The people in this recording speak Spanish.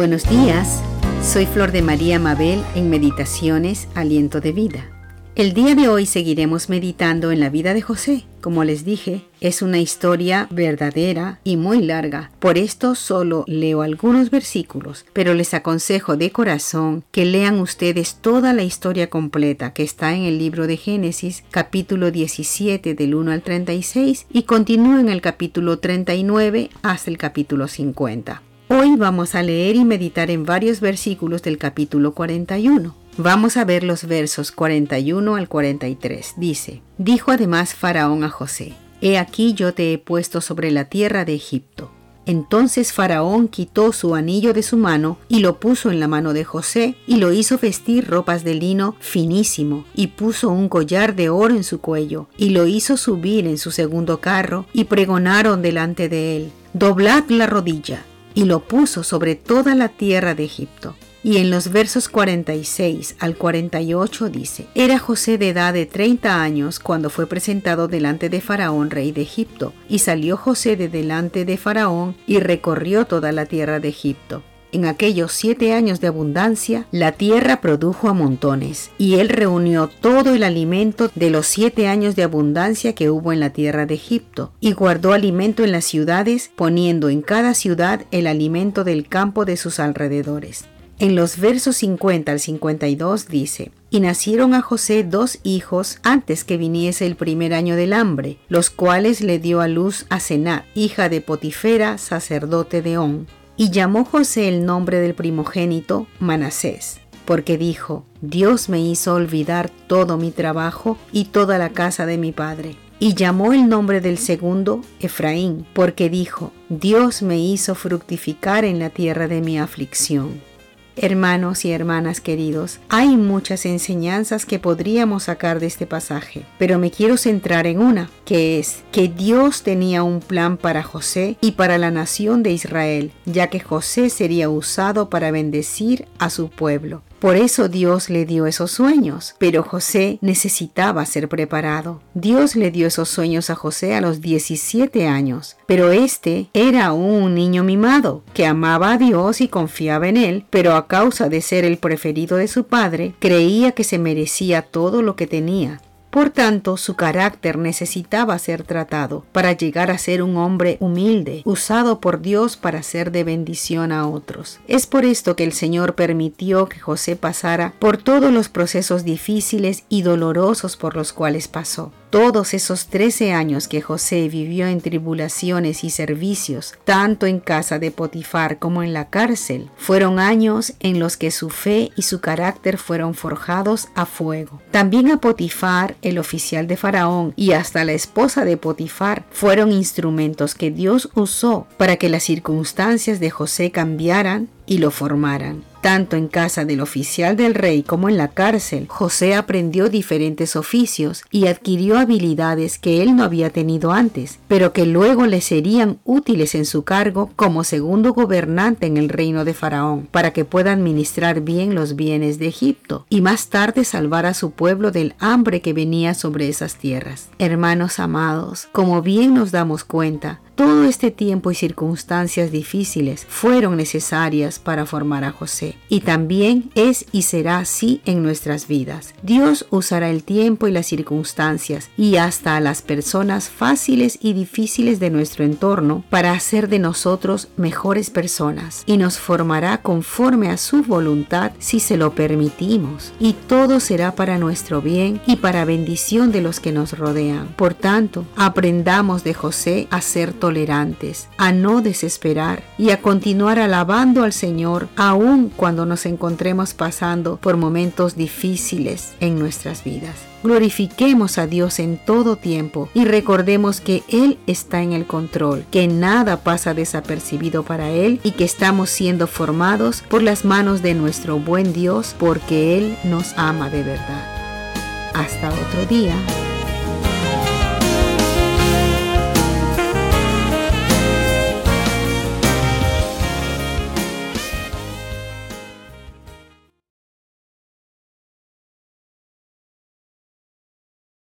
Buenos días, soy Flor de María Mabel en Meditaciones Aliento de Vida. El día de hoy seguiremos meditando en la vida de José. Como les dije, es una historia verdadera y muy larga. Por esto solo leo algunos versículos, pero les aconsejo de corazón que lean ustedes toda la historia completa que está en el libro de Génesis, capítulo 17 del 1 al 36 y continúen el capítulo 39 hasta el capítulo 50. Hoy vamos a leer y meditar en varios versículos del capítulo 41. Vamos a ver los versos 41 al 43. Dice, dijo además Faraón a José, He aquí yo te he puesto sobre la tierra de Egipto. Entonces Faraón quitó su anillo de su mano y lo puso en la mano de José y lo hizo vestir ropas de lino finísimo y puso un collar de oro en su cuello y lo hizo subir en su segundo carro y pregonaron delante de él, doblad la rodilla y lo puso sobre toda la tierra de Egipto. Y en los versos 46 al 48 dice, Era José de edad de 30 años cuando fue presentado delante de Faraón, rey de Egipto, y salió José de delante de Faraón y recorrió toda la tierra de Egipto. En aquellos siete años de abundancia, la tierra produjo a montones, y él reunió todo el alimento de los siete años de abundancia que hubo en la tierra de Egipto, y guardó alimento en las ciudades, poniendo en cada ciudad el alimento del campo de sus alrededores. En los versos 50 al 52 dice, y nacieron a José dos hijos antes que viniese el primer año del hambre, los cuales le dio a luz a Senat, hija de Potifera, sacerdote de On. Y llamó José el nombre del primogénito Manasés, porque dijo, Dios me hizo olvidar todo mi trabajo y toda la casa de mi padre. Y llamó el nombre del segundo Efraín, porque dijo, Dios me hizo fructificar en la tierra de mi aflicción. Hermanos y hermanas queridos, hay muchas enseñanzas que podríamos sacar de este pasaje, pero me quiero centrar en una, que es que Dios tenía un plan para José y para la nación de Israel, ya que José sería usado para bendecir a su pueblo. Por eso Dios le dio esos sueños, pero José necesitaba ser preparado. Dios le dio esos sueños a José a los 17 años, pero este era un niño mimado que amaba a Dios y confiaba en él, pero a causa de ser el preferido de su padre, creía que se merecía todo lo que tenía. Por tanto, su carácter necesitaba ser tratado para llegar a ser un hombre humilde, usado por Dios para ser de bendición a otros. Es por esto que el Señor permitió que José pasara por todos los procesos difíciles y dolorosos por los cuales pasó. Todos esos trece años que José vivió en tribulaciones y servicios, tanto en casa de Potifar como en la cárcel, fueron años en los que su fe y su carácter fueron forjados a fuego. También a Potifar, el oficial de Faraón, y hasta la esposa de Potifar fueron instrumentos que Dios usó para que las circunstancias de José cambiaran y lo formaran. Tanto en casa del oficial del rey como en la cárcel, José aprendió diferentes oficios y adquirió habilidades que él no había tenido antes, pero que luego le serían útiles en su cargo como segundo gobernante en el reino de Faraón, para que pueda administrar bien los bienes de Egipto y más tarde salvar a su pueblo del hambre que venía sobre esas tierras. Hermanos amados, como bien nos damos cuenta, todo este tiempo y circunstancias difíciles fueron necesarias para formar a José y también es y será así en nuestras vidas. Dios usará el tiempo y las circunstancias y hasta a las personas fáciles y difíciles de nuestro entorno para hacer de nosotros mejores personas y nos formará conforme a su voluntad si se lo permitimos y todo será para nuestro bien y para bendición de los que nos rodean. Por tanto, aprendamos de José a ser tolerantes, a no desesperar y a continuar alabando al Señor aun cuando nos encontremos pasando por momentos difíciles en nuestras vidas. Glorifiquemos a Dios en todo tiempo y recordemos que Él está en el control, que nada pasa desapercibido para Él y que estamos siendo formados por las manos de nuestro buen Dios porque Él nos ama de verdad. Hasta otro día.